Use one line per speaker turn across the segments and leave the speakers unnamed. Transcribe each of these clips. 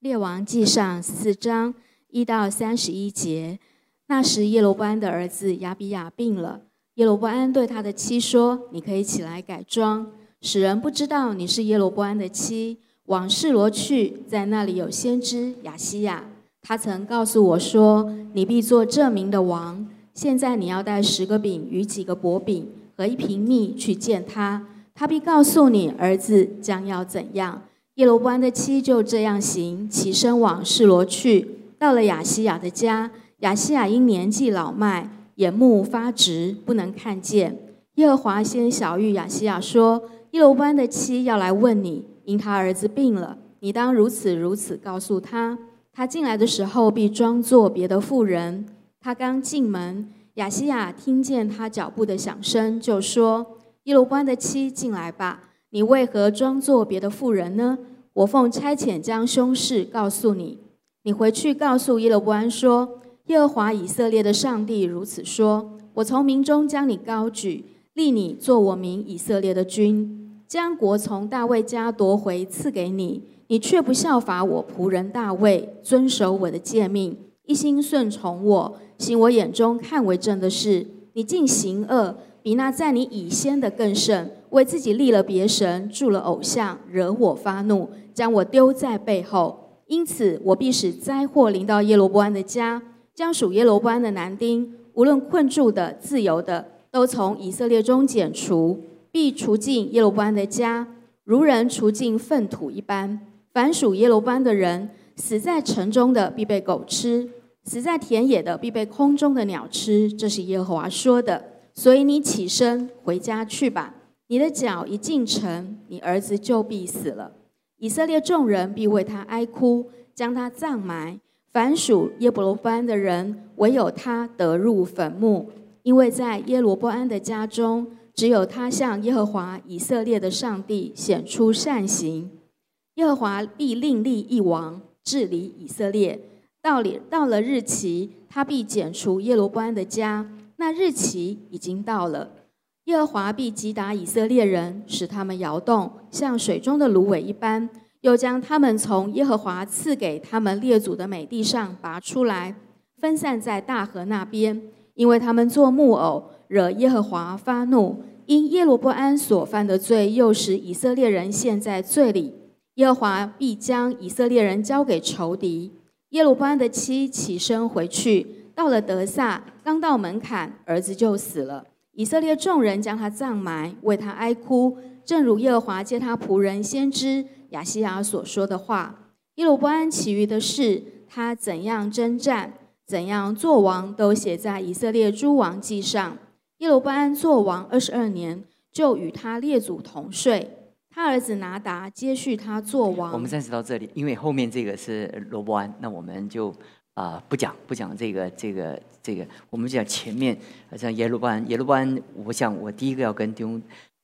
列王记上四章一到三十一节。那时耶罗波安的儿子亚比亚病了，耶罗波安对他的妻说：“你可以起来改装，使人不知道你是耶罗波安的妻。往示罗去，在那里有先知亚西亚，他曾告诉我说：你必做这名的王。现在你要带十个饼与几个薄饼和一瓶蜜去见他，他必告诉你儿子将要怎样。”耶罗波安的妻就这样行，起身往示罗去。到了亚西亚的家，亚西亚因年纪老迈，眼目发直，不能看见。耶和华先小谕亚西亚说：“耶罗波安的妻要来问你，因他儿子病了，你当如此如此告诉他。他进来的时候，必装作别的妇人。他刚进门，亚西亚听见他脚步的响声，就说：耶罗波安的妻进来吧。”你为何装作别的妇人呢？我奉差遣将凶事告诉你。你回去告诉耶罗波安说：耶和华以色列的上帝如此说：我从民中将你高举，立你做我民以色列的君，将国从大卫家夺回赐给你。你却不效法我仆人大卫，遵守我的诫命，一心顺从我，行我眼中看为正的事。你竟行恶，比那在你以先的更甚。为自己立了别神，铸了偶像，惹我发怒，将我丢在背后。因此，我必使灾祸临到耶罗波安的家，将属耶罗波安的男丁，无论困住的、自由的，都从以色列中剪除，必除尽耶罗波安的家，如人除尽粪土一般。凡属耶罗波安的人，死在城中的必被狗吃，死在田野的必被空中的鸟吃。这是耶和华说的。所以你起身回家去吧。你的脚一进城，你儿子就必死了。以色列众人必为他哀哭，将他葬埋。凡属耶伯罗波安的人，唯有他得入坟墓，因为在耶罗波安的家中，只有他向耶和华以色列的上帝显出善行。耶和华必另立一王治理以色列。到了到了日期，他必剪除耶罗波安的家。那日期已经到了。耶和华必击打以色列人，使他们摇动，像水中的芦苇一般；又将他们从耶和华赐给他们列祖的美地上拔出来，分散在大河那边，因为他们做木偶，惹耶和华发怒。因耶罗波安所犯的罪，又使以色列人陷在罪里。耶和华必将以色列人交给仇敌。耶罗波安的妻起身回去，到了德萨，刚到门槛，儿子就死了。以色列众人将他葬埋，为他哀哭，正如耶和华借他仆人先知亚西亚所说的话。耶罗波安其余的事，他怎样征战，怎样做王，都写在以色列诸王记上。耶罗波安做王二十二年，就与他列祖同睡。他儿子拿达接续他做王。
我们暂时到这里，因为后面这个是罗伯安，那我们就。啊，不讲不讲这个这个这个，我们讲前面像耶路班耶路班，我想我第一个要跟弟兄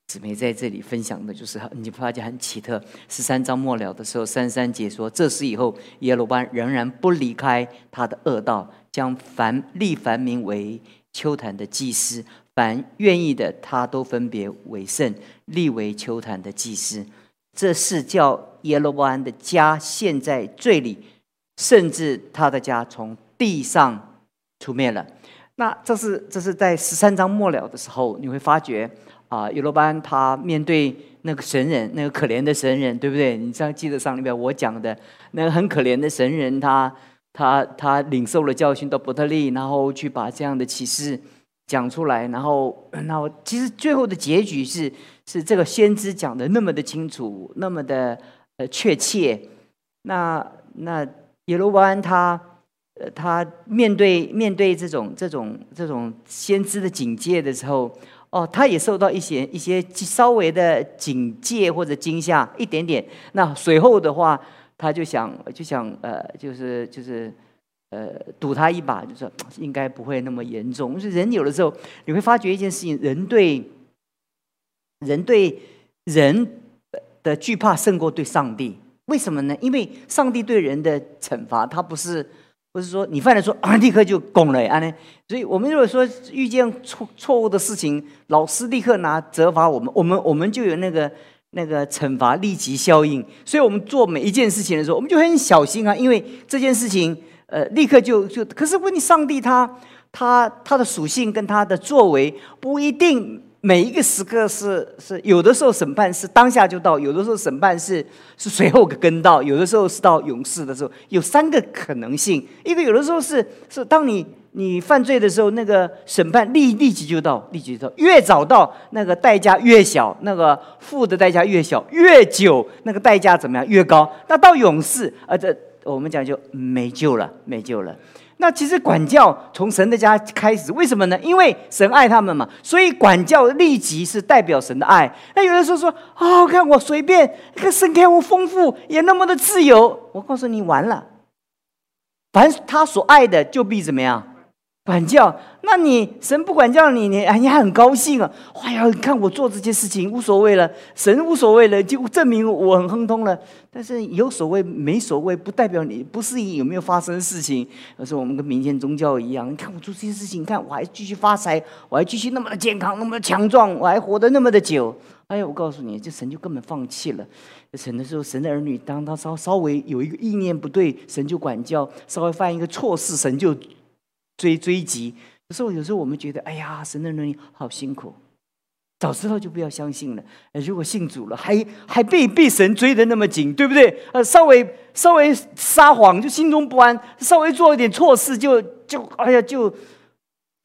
姊妹在这里分享的就是，你发现很奇特，十三章末了的时候，三三节说，这事以后耶路班仍然不离开他的恶道，将凡立凡名为秋坛的祭司，凡愿意的他都分别为圣，立为秋坛的祭司。这是叫耶路班的家陷在罪里。甚至他的家从地上出灭了。那这是这是在十三章末了的时候，你会发觉啊，耶罗班他面对那个神人，那个可怜的神人，对不对？你这样记得上里面我讲的那个很可怜的神人，他他他领受了教训到伯特利，然后去把这样的启示讲出来，然后 然后其实最后的结局是是这个先知讲的那么的清楚，那么的呃确切。那那。耶罗安他，呃，他面对面对这种这种这种先知的警戒的时候，哦，他也受到一些一些稍微的警戒或者惊吓一点点。那随后的话，他就想就想呃，就是就是呃，赌他一把，就说应该不会那么严重。就是人有的时候你会发觉一件事情，人对人对人的惧怕胜过对上帝。为什么呢？因为上帝对人的惩罚，他不是不是说你犯了错 啊，立刻就拱了啊呢。所以我们如果说遇见错错误的事情，老师立刻拿责罚我们，我们我们就有那个那个惩罚立即效应，所以我们做每一件事情的时候，我们就很小心啊，因为这件事情，呃，立刻就就，可是问题，上帝他他他的属性跟他的作为不一定。每一个时刻是是有的时候审判是当下就到，有的时候审判是是随后跟到，有的时候是到勇士的时候，有三个可能性。一个有的时候是是当你你犯罪的时候，那个审判立立即就到，立即就到，越早到那个代价越小，那个付的代价越小，越久那个代价怎么样越高？那到勇士，啊，这我们讲就没救了，没救了。那其实管教从神的家开始，为什么呢？因为神爱他们嘛，所以管教立即是代表神的爱。那有的时候说啊，看我随便，看神看我丰富，也那么的自由。我告诉你，完了，凡他所爱的，就必怎么样？管教，那你神不管教你，你哎，你还很高兴啊？哎呀，你看我做这些事情无所谓了，神无所谓了，就证明我很亨通了。但是有所谓没所谓，不代表你不适应有没有发生事情。而是我们跟民间宗教一样，你看我做这些事情，你看我还继续发财，我还继续那么的健康，那么的强壮，我还活得那么的久。哎呀，我告诉你，这神就根本放弃了。神的时候，神的儿女当他稍稍微有一个意念不对，神就管教；稍微犯一个错事，神就。追追击，有时候有时候我们觉得，哎呀，神的能力好辛苦，早知道就不要相信了。如果信主了，还还被被神追得那么紧，对不对？呃，稍微稍微撒谎就心中不安，稍微做一点错事就就哎呀就，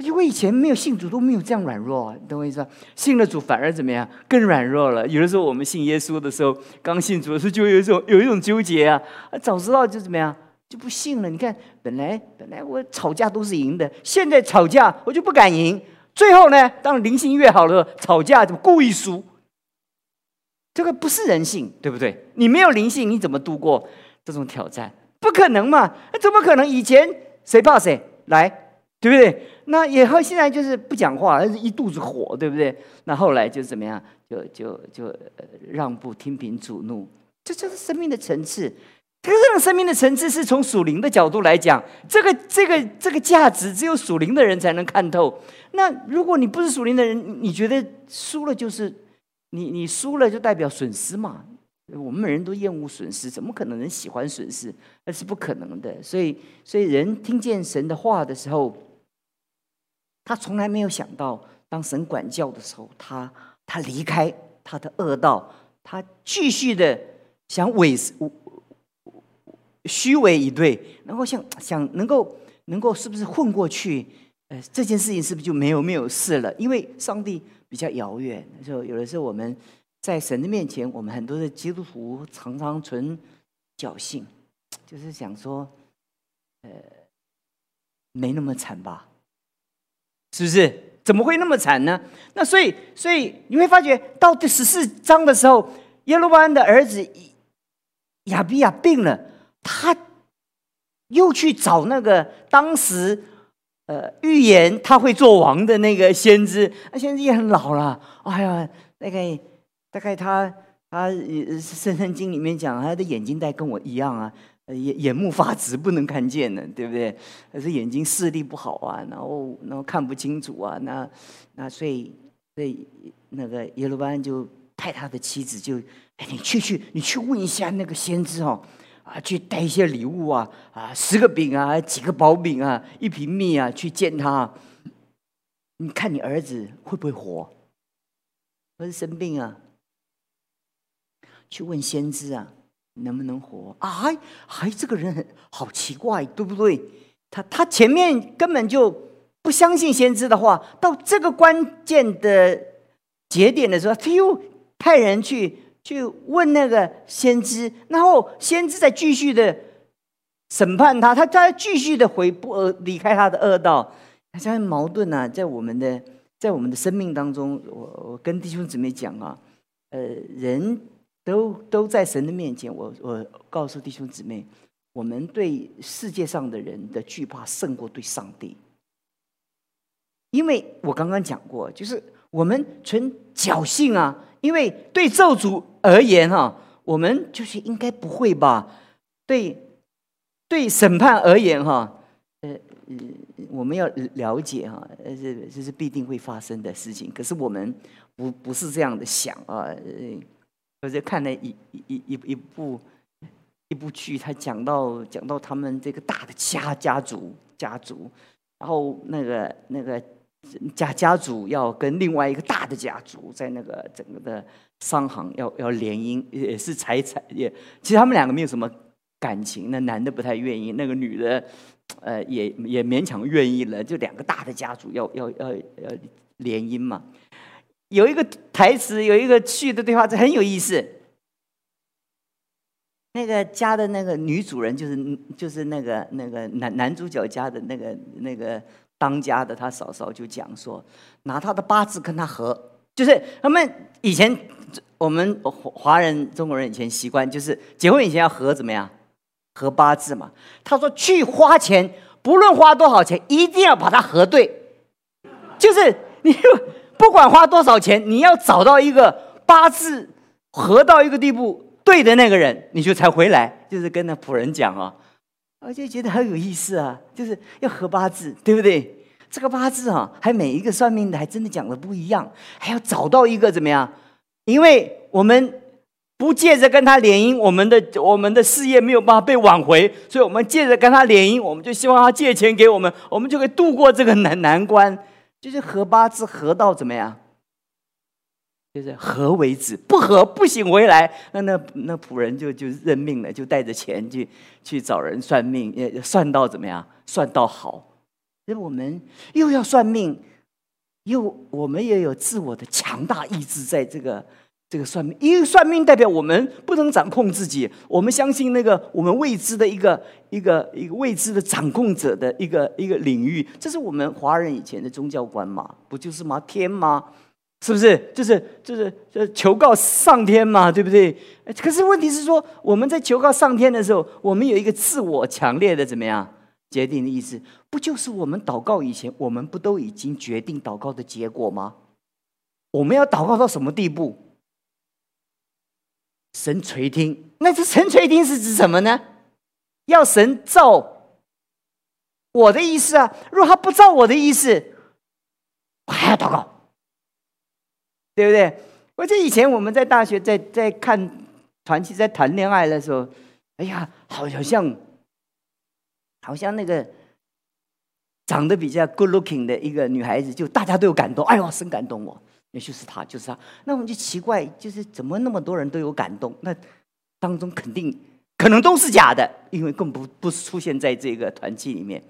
因为以前没有信主都没有这样软弱，懂我意思吧？信了主反而怎么样？更软弱了。有的时候我们信耶稣的时候，刚信主的时候就有一种有一种纠结啊，早知道就怎么样？就不信了。你看，本来本来我吵架都是赢的，现在吵架我就不敢赢。最后呢，当灵性越好了，吵架就故意输。这个不是人性，对不对？你没有灵性，你怎么度过这种挑战？不可能嘛？那怎么可能？以前谁怕谁来，对不对？那以后现在就是不讲话，是一肚子火，对不对？那后来就怎么样？就就就让步，听凭主怒。这就是生命的层次。这个生命的层次是从属灵的角度来讲，这个这个这个价值只有属灵的人才能看透。那如果你不是属灵的人，你觉得输了就是你你输了就代表损失嘛？我们每人都厌恶损失，怎么可能人喜欢损失？那是不可能的。所以所以人听见神的话的时候，他从来没有想到，当神管教的时候，他他离开他的恶道，他继续的想委虚伪以对，然后想想能够能够是不是混过去？呃，这件事情是不是就没有没有事了？因为上帝比较遥远，就有的时候我们在神的面前，我们很多的基督徒常常存侥幸，就是想说，呃，没那么惨吧？是不是？怎么会那么惨呢？那所以所以你会发觉到第十四章的时候，耶路巴安的儿子亚比亚病了。他又去找那个当时呃预言他会做王的那个先知，那先知也很老了。哎呀，大概大概他他《圣圣经》里面讲他的眼睛带跟我一样啊，眼眼目发直，不能看见的，对不对？可是眼睛视力不好啊，然后然后看不清楚啊，那那所以所以那个耶路班就派他的妻子就哎，你去去你去问一下那个先知哦。啊，去带一些礼物啊，啊，十个饼啊，几个薄饼啊，一瓶蜜啊，去见他。你看你儿子会不会活？儿子生病啊，去问先知啊，能不能活？啊，还还这个人好奇怪，对不对？他他前面根本就不相信先知的话，到这个关键的节点的时候，他又派人去。去问那个先知，然后先知再继续的审判他，他再继续的回不呃离开他的恶道，他很矛盾啊。在我们的在我们的生命当中，我我跟弟兄姊妹讲啊，呃，人都都在神的面前，我我告诉弟兄姊妹，我们对世界上的人的惧怕胜过对上帝，因为我刚刚讲过，就是我们存侥幸啊。因为对咒主而言，哈，我们就是应该不会吧？对，对审判而言，哈，呃，我们要了解哈，呃，这这是必定会发生的事情。可是我们不不是这样的想啊，呃我就看了一一一一部一部剧，他讲到讲到他们这个大的家家族家族，然后那个那个家家族要跟另外一个大的家族在那个整个的商行要要联姻，也是财产也，其实他们两个没有什么感情，那男的不太愿意，那个女的呃也也勉强愿意了，就两个大的家族要 要要要联姻嘛。有一个台词，有一个去的对话，这很有意思。那个家的那个女主人，就是就是那个那个男男主角家的那个那个当家的，他嫂嫂就讲说，拿他的八字跟他合，就是他们以前我们华人中国人以前习惯，就是结婚以前要合怎么样，合八字嘛。他说去花钱，不论花多少钱，一定要把它核对，就是你。不管花多少钱，你要找到一个八字合到一个地步对的那个人，你就才回来。就是跟那仆人讲啊，我就觉得很有意思啊，就是要合八字，对不对？这个八字啊，还每一个算命的还真的讲的不一样，还要找到一个怎么样？因为我们不借着跟他联姻，我们的我们的事业没有办法被挽回，所以我们借着跟他联姻，我们就希望他借钱给我们，我们就可以度过这个难难关。就是合八字合到怎么样？就是合为止，不合不行回来，那那那仆人就就认命了，就带着钱去去找人算命，也算到怎么样？算到好。所以我们又要算命，又我们也有自我的强大意志在这个。这个算命，因为算命代表我们不能掌控自己，我们相信那个我们未知的一个一个一个未知的掌控者的一个一个领域，这是我们华人以前的宗教观嘛？不就是吗？天吗？是不是？就是就是就求告上天嘛，对不对？可是问题是说，我们在求告上天的时候，我们有一个自我强烈的怎么样决定的意思？不就是我们祷告以前，我们不都已经决定祷告的结果吗？我们要祷告到什么地步？神垂听，那这神垂听是指什么呢？要神照我的意思啊！如果他不照我的意思，我还要祷告，对不对？我记得以前我们在大学在在看团契在谈恋爱的时候，哎呀，好像好像那个长得比较 good looking 的一个女孩子，就大家都有感动，哎呦，深感动我。也就是他，就是他。那我们就奇怪，就是怎么那么多人都有感动？那当中肯定可能都是假的，因为更不不是出现在这个团契里面。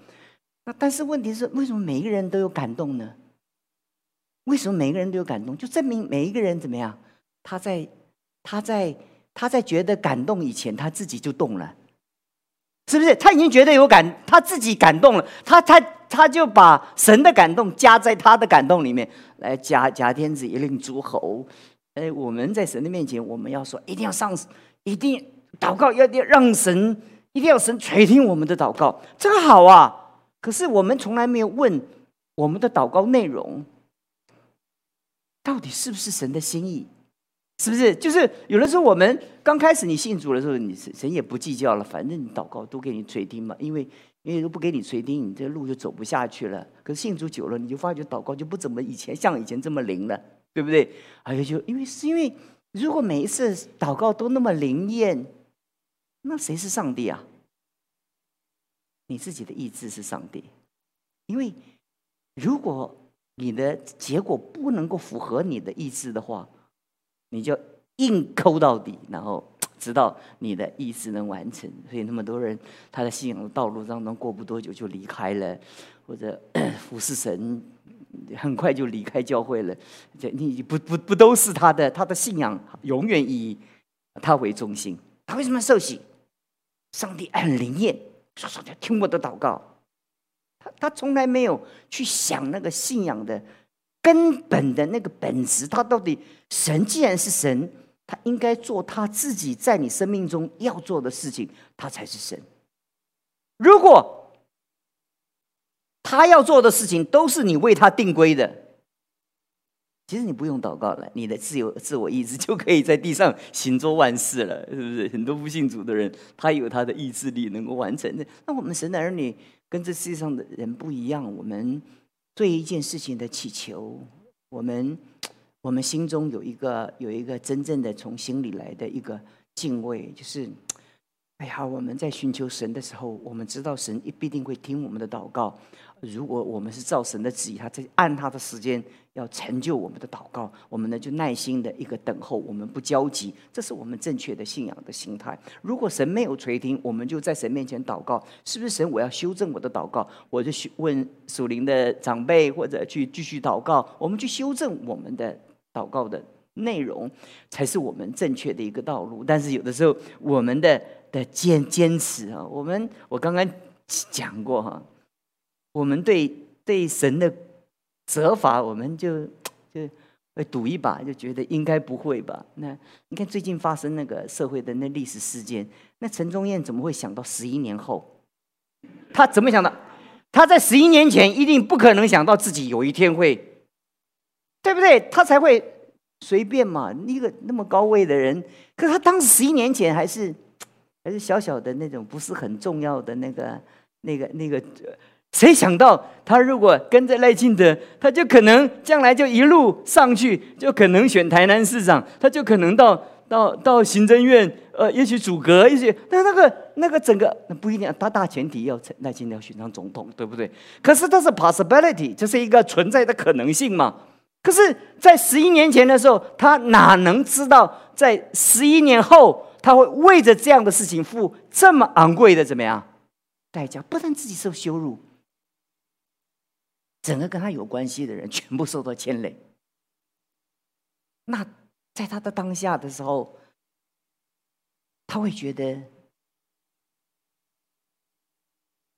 那但是问题是，为什么每一个人都有感动呢？为什么每个人都有感动？就证明每一个人怎么样？他在他在他在觉得感动以前，他自己就动了。是不是他已经觉得有感，他自己感动了，他他他就把神的感动加在他的感动里面，来加加天子一令诸侯。哎，我们在神的面前，我们要说，一定要上，一定祷告，要要让神，一定要神垂听我们的祷告，这个好啊。可是我们从来没有问我们的祷告内容，到底是不是神的心意。是不是？就是有的时候，我们刚开始你信主的时候，你神也不计较了，反正你祷告都给你垂听嘛。因为因为都不给你垂听，你这路就走不下去了。可是信主久了，你就发觉祷告就不怎么以前像以前这么灵了，对不对？还有就因为是因为如果每一次祷告都那么灵验，那谁是上帝啊？你自己的意志是上帝。因为如果你的结果不能够符合你的意志的话，你就硬抠到底，然后直到你的意志能完成。所以那么多人，他的信仰道路当中过不多久就离开了，或者 服侍神，很快就离开教会了。这你不不不都是他的？他的信仰永远以他为中心。他为什么受洗？上帝很灵验，说说就听我的祷告。他从来没有去想那个信仰的。根本的那个本质，他到底神既然是神，他应该做他自己在你生命中要做的事情，他才是神。如果他要做的事情都是你为他定规的，其实你不用祷告了，你的自由自我意志就可以在地上行做万事了，是不是？很多不信主的人，他有他的意志力能够完成的。那我们神的儿女跟这世界上的人不一样，我们。对一件事情的祈求，我们，我们心中有一个有一个真正的从心里来的一个敬畏，就是，哎呀，我们在寻求神的时候，我们知道神一必定会听我们的祷告。如果我们是造神的旨意，他在按他的时间要成就我们的祷告，我们呢就耐心的一个等候，我们不焦急，这是我们正确的信仰的心态。如果神没有垂听，我们就在神面前祷告，是不是神？我要修正我的祷告，我就去问属灵的长辈，或者去继续祷告，我们去修正我们的祷告的内容，才是我们正确的一个道路。但是有的时候，我们的的坚坚持啊，我们我刚刚讲过哈。我们对对神的责罚，我们就就会赌一把，就觉得应该不会吧？那你看最近发生那个社会的那历史事件，那陈忠燕怎么会想到十一年后？他怎么想到？他在十一年前一定不可能想到自己有一天会，对不对？他才会随便嘛。一个那么高位的人，可他当时十一年前还是还是小小的那种，不是很重要的那个那个那个。谁想到他如果跟着赖清德，他就可能将来就一路上去，就可能选台南市长，他就可能到到到行政院，呃，也许阻隔，也许那那个那个整个那不一定，大大前提要赖清德要选上总统，对不对？可是这是 possibility，这是一个存在的可能性嘛？可是，在十一年前的时候，他哪能知道，在十一年后，他会为着这样的事情付这么昂贵的怎么样代价？不但自己受羞辱。整个跟他有关系的人 全部受到牵累。那在他的当下的时候，他会觉得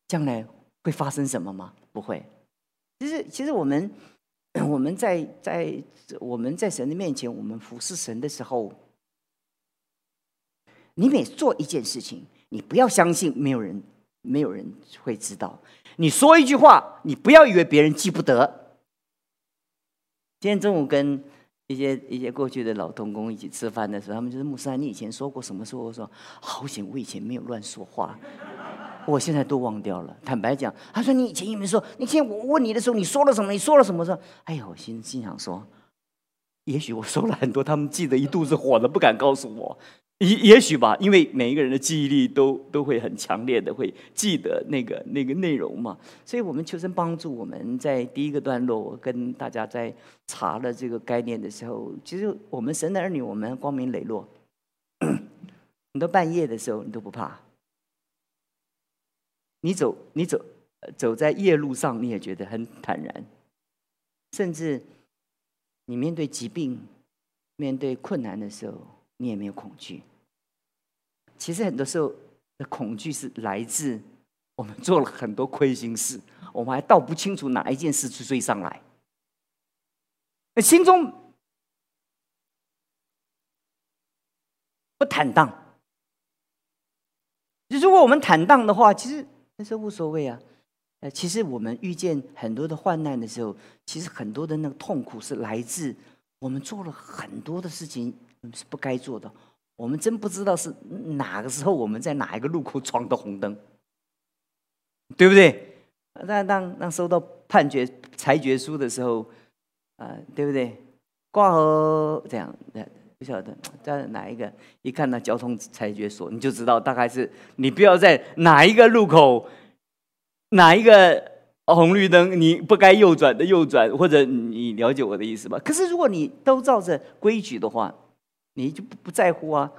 将来会发生什么吗？不会。其实，其实我们 我们在在我们在神的面前，我们服侍神的时候，你每做一件事情，你不要相信没有人没有人会知道。你说一句话，你不要以为别人记不得。今天中午跟一些一些过去的老同工一起吃饭的时候，他们就是牧师，你以前说过什么？说我说好险，我以前没有乱说话，我现在都忘掉了。坦白讲，他说你以前有没有说？那天我问你的时候，你说了什么？你说了什么？说哎呀，我心心想说，也许我说了很多，他们记得一肚子火了，不敢告诉我。也也许吧，因为每一个人的记忆力都都会很强烈的会记得那个那个内容嘛，所以我们求神帮助我们在第一个段落，我跟大家在查了这个概念的时候，其实我们神的儿女，我们光明磊落，你到半夜的时候你都不怕，你走你走走在夜路上你也觉得很坦然，甚至你面对疾病、面对困难的时候，你也没有恐惧。其实很多时候的恐惧是来自我们做了很多亏心事，我们还道不清楚哪一件事去追上来，心中不坦荡。如果我们坦荡的话，其实那是无所谓啊。呃，其实我们遇见很多的患难的时候，其实很多的那个痛苦是来自我们做了很多的事情是不该做的。我们真不知道是哪个时候，我们在哪一个路口闯的红灯，对不对？当当当收到判决裁决书的时候，啊，对不对？挂号这样，不晓得在哪一个？一看到交通裁决所，你就知道大概是你不要在哪一个路口，哪一个红绿灯你不该右转的右转，或者你了解我的意思吧？可是如果你都照着规矩的话。你就不不在乎啊，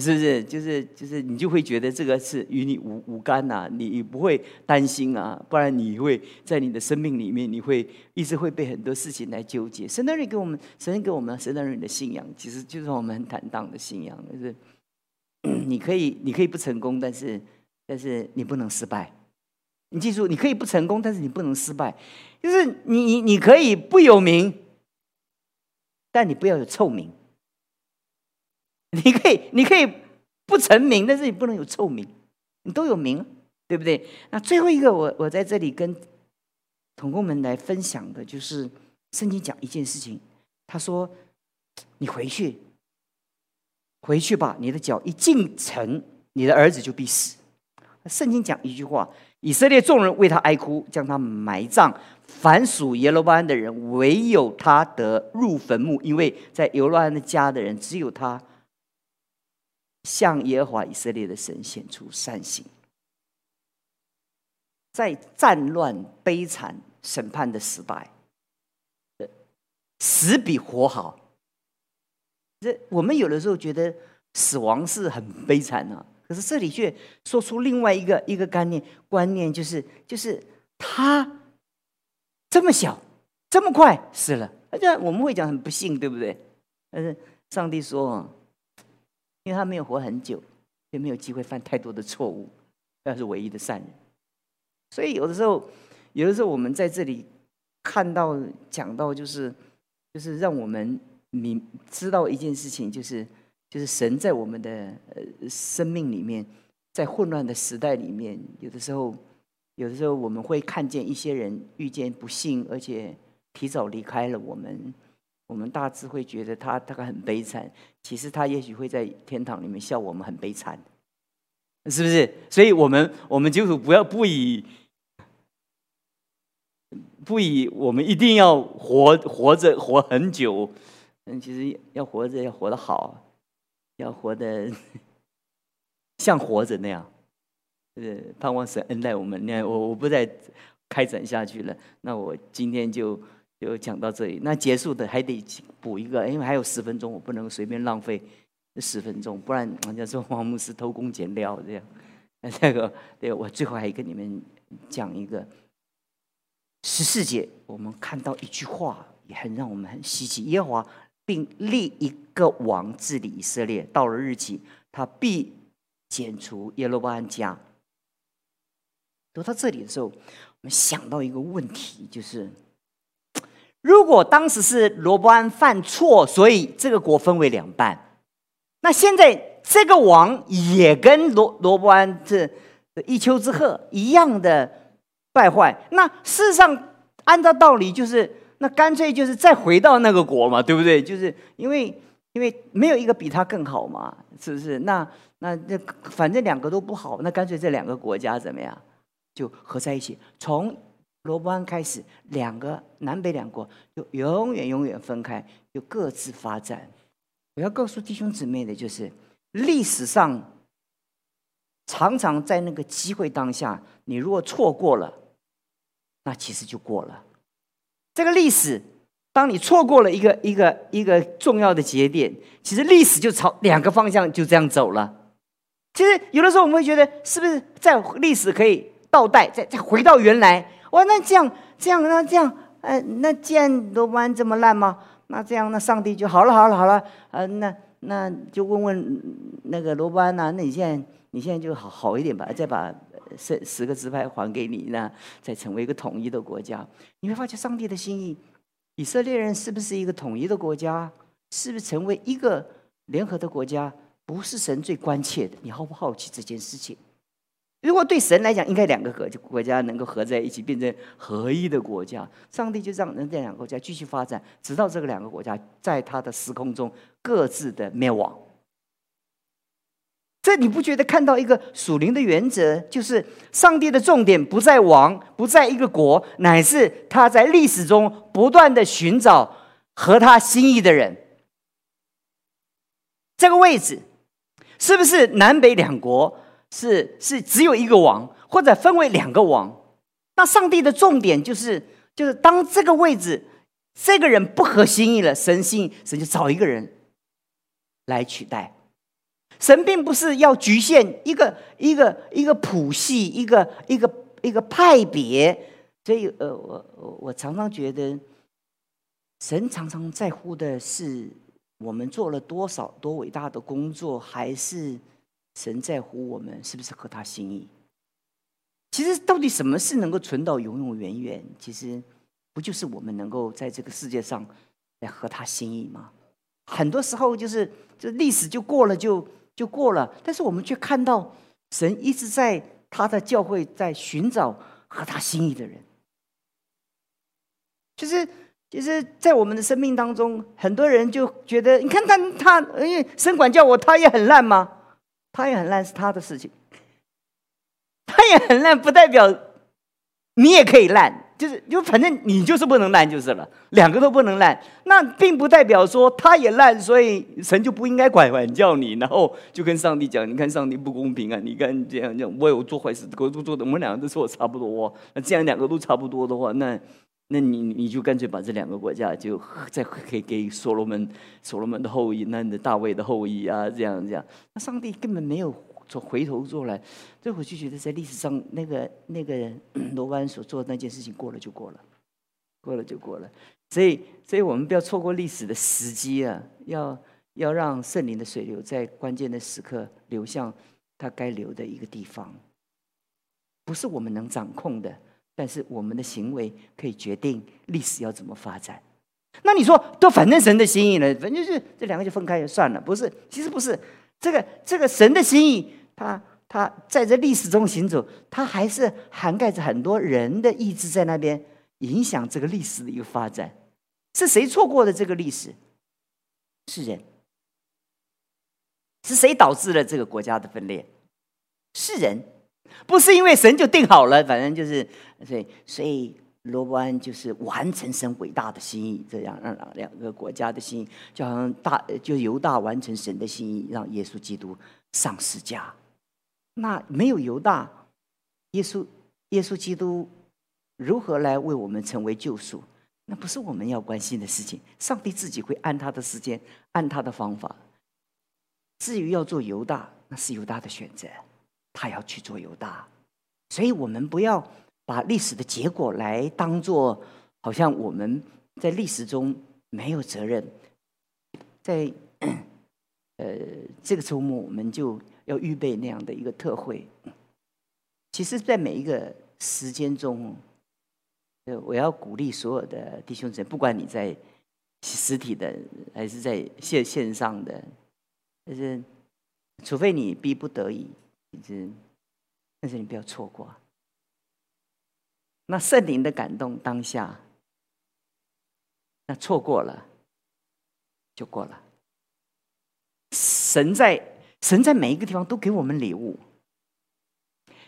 是不是？就是就是，你就会觉得这个是与你无无干呐，你不会担心啊，不然你会在你的生命里面，你会一直会被很多事情来纠结。神的人给我们，神给我们神的人的信仰，其实就是我们很坦荡的信仰，就是 你可以你可以不成功，但是但是你不能失败。你记住，你可以不成功，但是你不能失败。就是你你你可以不有名，但你不要有臭名。你可以，你可以不成名，但是你不能有臭名，你都有名，对不对？那最后一个，我我在这里跟同工们来分享的，就是圣经讲一件事情，他说：“你回去，回去吧，你的脚一进城，你的儿子就必死。”圣经讲一句话：以色列众人为他哀哭，将他埋葬。凡属耶罗波安的人，唯有他得入坟墓，因为在耶罗波安的家的人，只有他向耶和华以色列的神显出善行。在战乱、悲惨、审判的时代，死比活好。这我们有的时候觉得死亡是很悲惨的，可是这里却说出另外一个一个概念观念，就是就是他这么小，这么快死了，而且我们会讲很不幸，对不对？但是上帝说，因为他没有活很久，也没有机会犯太多的错误，他是唯一的善人。所以有的时候，有的时候我们在这里看到讲到，就是就是让我们明知道一件事情，就是就是神在我们的呃生命里面，在混乱的时代里面，有的时候有的时候我们会看见一些人遇见不幸，而且提早离开了我们，我们大致会觉得他大概很悲惨，其实他也许会在天堂里面笑我们很悲惨。是不是？所以，我们我们就是不要不以不以我们一定要活活着活很久，嗯，其实要活着要活得好，要活得 像活着那样，呃，盼望神恩待我们。那我我不再开展下去了。那我今天就就讲到这里。那结束的还得补一个，因为还有十分钟，我不能随便浪费。十分钟，不然人家说王牧师偷工减料这样。那这个，对我最后还跟你们讲一个十四节，我们看到一句话，也很让我们很稀奇。耶和华并立一个王治理以色列，到了日期，他必剪除耶罗波安家。读到这里的时候，我们想到一个问题，就是如果当时是罗伯安犯错，所以这个国分为两半。那现在这个王也跟罗罗伯安这一丘之貉一样的败坏。那事实上，按照道理就是，那干脆就是再回到那个国嘛，对不对？就是因为因为没有一个比他更好嘛，是不是？那那那反正两个都不好，那干脆这两个国家怎么样，就合在一起。从罗伯安开始，两个南北两国就永远永远分开，就各自发展。我要告诉弟兄姊妹的，就是历史上常常在那个机会当下，你如果错过了，那其实就过了。这个历史，当你错过了一个一个一个重要的节点，其实历史就朝两个方向就这样走了。其实有的时候我们会觉得，是不是在历史可以倒带，再再回到原来？哇，那这样这样那这样，呃，那既然罗湾这么烂吗？那这样，那上帝就好了，好了，好了，呃，那那就问问那个罗伯安呐，那你现在你现在就好好一点吧，再把十十个支派还给你，那再成为一个统一的国家。你会发现上帝的心意，以色列人是不是一个统一的国家？是不是成为一个联合的国家？不是神最关切的。你好不好奇这件事情？如果对神来讲，应该两个国国家能够合在一起，变成合一的国家，上帝就让人这两个国家继续发展，直到这个两个国家在他的时空中各自的灭亡。这你不觉得看到一个属灵的原则，就是上帝的重点不在王，不在一个国，乃是他在历史中不断的寻找合他心意的人。这个位置是不是南北两国？是是只有一个王，或者分为两个王。那上帝的重点就是，就是当这个位置这个人不合心意了，神心神就找一个人来取代。神并不是要局限一个一个一个谱系，一个一个一个派别。所以，呃，我我常常觉得，神常常在乎的是我们做了多少多伟大的工作，还是？神在乎我们是不是合他心意？其实，到底什么是能够存到永永远远？其实，不就是我们能够在这个世界上来合他心意吗？很多时候，就是这历史就过了，就就过了。但是，我们却看到神一直在他的教会，在寻找合他心意的人。就是，就是在我们的生命当中，很多人就觉得，你看他他，因为神管教我，他也很烂吗？他也很烂，是他的事情。他也很烂，不代表你也可以烂。就是就反正你就是不能烂就是了，两个都不能烂，那并不代表说他也烂，所以神就不应该管管教你，然后就跟上帝讲，你看上帝不公平啊，你看这样这样，我有做坏事，我都做的，我们两个都做的差不多，那这样两个都差不多的话，那那你你就干脆把这两个国家就再给给所罗门所罗门的后裔，那你的大卫的后裔啊，这样这样，那上帝根本没有。做回头做来，所以我就觉得在历史上那个那个 罗班所做的那件事情过了就过了，过了就过了。所以，所以我们不要错过历史的时机啊！要要让圣灵的水流在关键的时刻流向它该流的一个地方，不是我们能掌控的，但是我们的行为可以决定历史要怎么发展。那你说，都反正神的心意了，反正就是这两个就分开就算了，不是？其实不是。这个这个神的心意，他他在这历史中行走，他还是涵盖着很多人的意志在那边影响这个历史的一个发展。是谁错过的这个历史？是人。是谁导致了这个国家的分裂？是人。不是因为神就定好了，反正就是所以所以。罗伯安就是完成神伟大的心意，这样让两个国家的心意，就好像大就犹大完成神的心意，让耶稣基督上十架。那没有犹大，耶稣耶稣基督如何来为我们成为救赎？那不是我们要关心的事情。上帝自己会按他的时间，按他的方法。至于要做犹大，那是犹大的选择，他要去做犹大。所以我们不要。把历史的结果来当做，好像我们在历史中没有责任。在呃这个周末，我们就要预备那样的一个特会。其实，在每一个时间中，呃，我要鼓励所有的弟兄姊妹，不管你在实体的还是在线线上的，就是除非你逼不得已，是，但是你不要错过。那圣灵的感动当下，那错过了就过了。神在神在每一个地方都给我们礼物。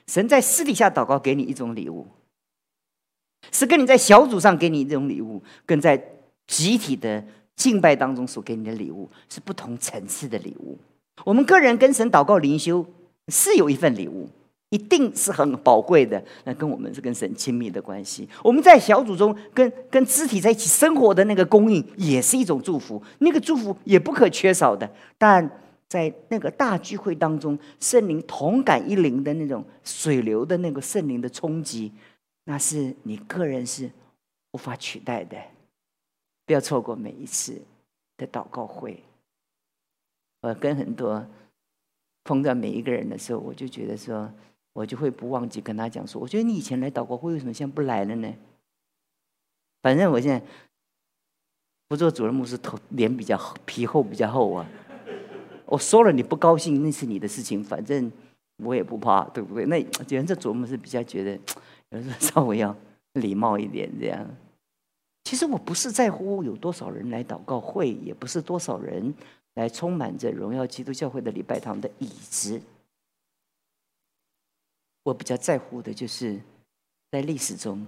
神在私底下祷告给你一种礼物，是跟你在小组上给你一种礼物，跟在集体的敬拜当中所给你的礼物是不同层次的礼物。我们个人跟神祷告灵修是有一份礼物。一定是很宝贵的，那跟我们是跟神亲密的关系。我们在小组中跟跟肢体在一起生活的那个供应，也是一种祝福，那个祝福也不可缺少的。但在那个大聚会当中，圣灵同感一灵的那种水流的那个圣灵的冲击，那是你个人是无法取代的。不要错过每一次的祷告会。我跟很多碰到每一个人的时候，我就觉得说。我就会不忘记跟他讲说，我觉得你以前来祷告会，为什么现在不来了呢？反正我现在不做主任牧师，头脸比较厚，皮厚比较厚啊。我说了你不高兴，那是你的事情，反正我也不怕，对不对？那既然这主任牧师比较觉得，有时候稍微要礼貌一点这样。其实我不是在乎有多少人来祷告会，也不是多少人来充满着荣耀基督教会的礼拜堂的椅子。我比较在乎的就是，在历史中，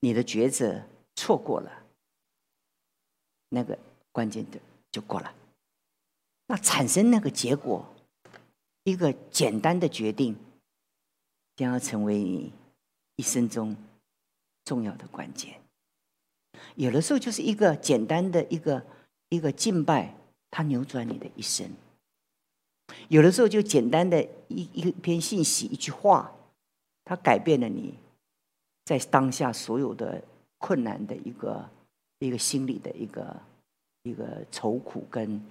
你的抉择错过了，那个关键的就过了，那产生那个结果，一个简单的决定，将要成为你一生中重要的关键。有的时候就是一个简单的一个一个敬拜，它扭转你的一生。有的时候就简单的一一篇信息一句话，它改变了你在当下所有的困难的一个一个心理的一个一个愁苦跟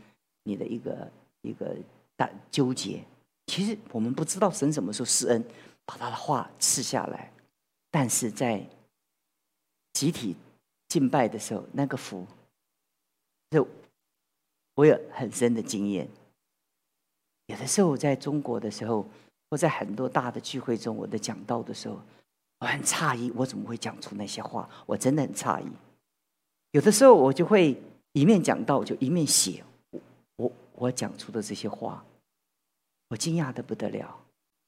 你的一个一个大纠结。其实我们不知道神什么时候施恩，把他的话赐下来，但是在集体敬拜的时候，那个福，就我有很深的经验。有的时候我在中国的时候，或在很多大的聚会中，我的讲道的时候，我很诧异，我怎么会讲出那些话？我真的很诧异。有的时候我就会一面讲道，就一面写我我我讲出的这些话，我惊讶的不得了。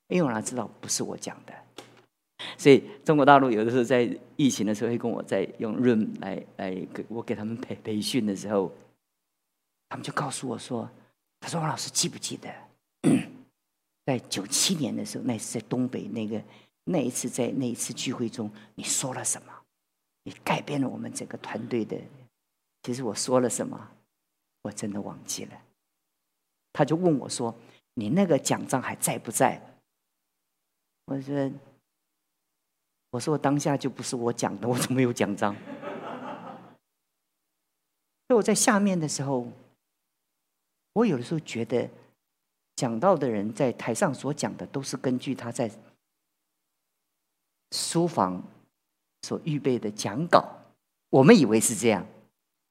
因为我哪知道不是我讲的。所以中国大陆有的时候在疫情的时候会跟我在用 Room 来来给我给他们培培训的时候，他们就告诉我说：“他说王老师记不记得，在九七年的时候，那次在东北那个那一次在那一次聚会中，你说了什么？你改变了我们整个团队的。其实我说了什么，我真的忘记了。”他就问我说：“你那个奖章还在不在？”我说。我说我当下就不是我讲的，我怎么有奖章？所以我在下面的时候，我有的时候觉得讲到的人在台上所讲的都是根据他在书房所预备的讲稿，我们以为是这样，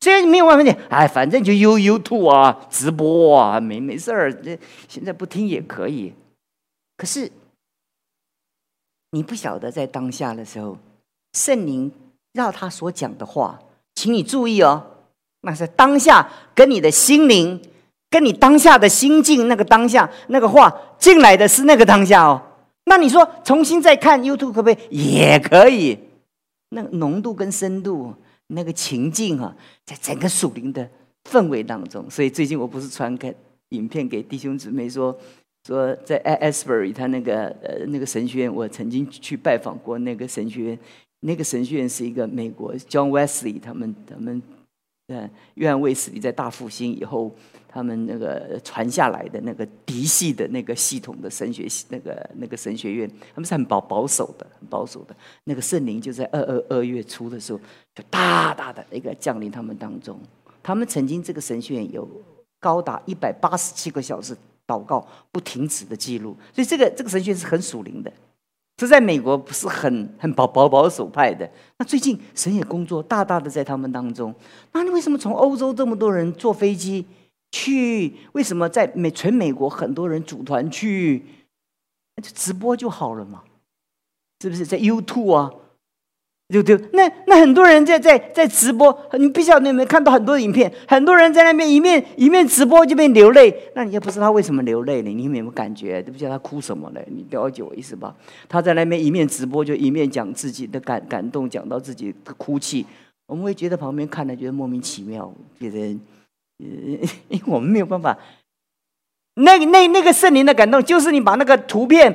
虽然没有问题，哎，反正就 YouTube 啊，直播啊，没没事儿，这现在不听也可以，可是。你不晓得在当下的时候，圣灵让他所讲的话，请你注意哦，那是当下跟你的心灵，跟你当下的心境那个当下那个话进来的是那个当下哦。那你说重新再看 YouTube 可不可以？也可以。那个浓度跟深度，那个情境啊，在整个属灵的氛围当中。所以最近我不是传个影片给弟兄姊妹说。说在 Asbury，他那个呃那个神学院，我曾经去拜访过那个神学院。那个神学院是一个美国 John Wesley 他们他们嗯约翰卫斯理在大复兴以后，他们那个传下来的那个嫡系的那个系统的神学系那个那个神学院，他们是很保保守的，很保守的。那个圣灵就在二二二月初的时候，就大大的一个降临他们当中。他们曾经这个神学院有高达一百八十七个小时。祷告不停止的记录，所以这个这个神学院是很属灵的，这在美国不是很很保保保守派的。那最近神也工作大大的在他们当中。那你为什么从欧洲这么多人坐飞机去？为什么在美全美国很多人组团去？那就直播就好了嘛，是不是在 YouTube 啊？对对，那那很多人在在在直播，你不晓得有没有看到很多影片？很多人在那边一面一面直播就边流泪，那你也不知道他为什么流泪呢？你有没有感觉？都不知道他哭什么呢？你了解我意思吧？他在那边一面直播就一面讲自己的感感动，讲到自己的哭泣，我们会觉得旁边看了觉得莫名其妙，觉得，因为我们没有办法，那那那个圣灵的感动，就是你把那个图片。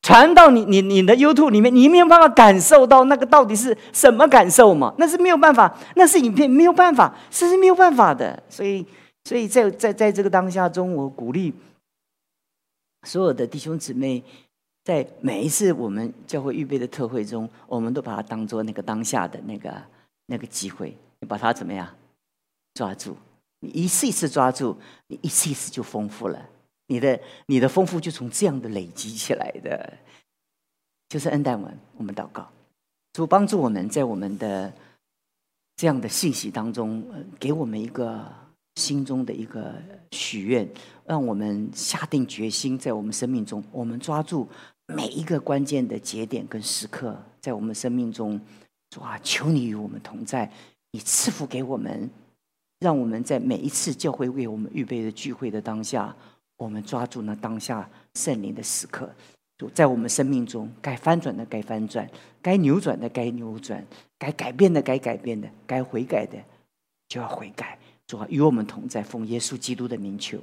传到你你你的 YouTube 里面，你没有办法感受到那个到底是什么感受嘛？那是没有办法，那是影片没有办法，这是没有办法的。所以，所以在在在这个当下中，我鼓励所有的弟兄姊妹，在每一次我们教会预备的特会中，我们都把它当做那个当下的那个那个机会，你把它怎么样抓住？你一次一次抓住，你一次一次就丰富了。你的你的丰富就从这样的累积起来的，就是恩待我们。我们祷告，主帮助我们在我们的这样的信息当中，给我们一个心中的一个许愿，让我们下定决心，在我们生命中，我们抓住每一个关键的节点跟时刻，在我们生命中，主啊，求你与我们同在，你赐福给我们，让我们在每一次教会为我们预备的聚会的当下。我们抓住那当下圣灵的时刻，就在我们生命中该翻转的该翻转，该扭转的该扭转，该改变的该改变的，该悔改的就要悔改。主啊，与我们同在，奉耶稣基督的名求。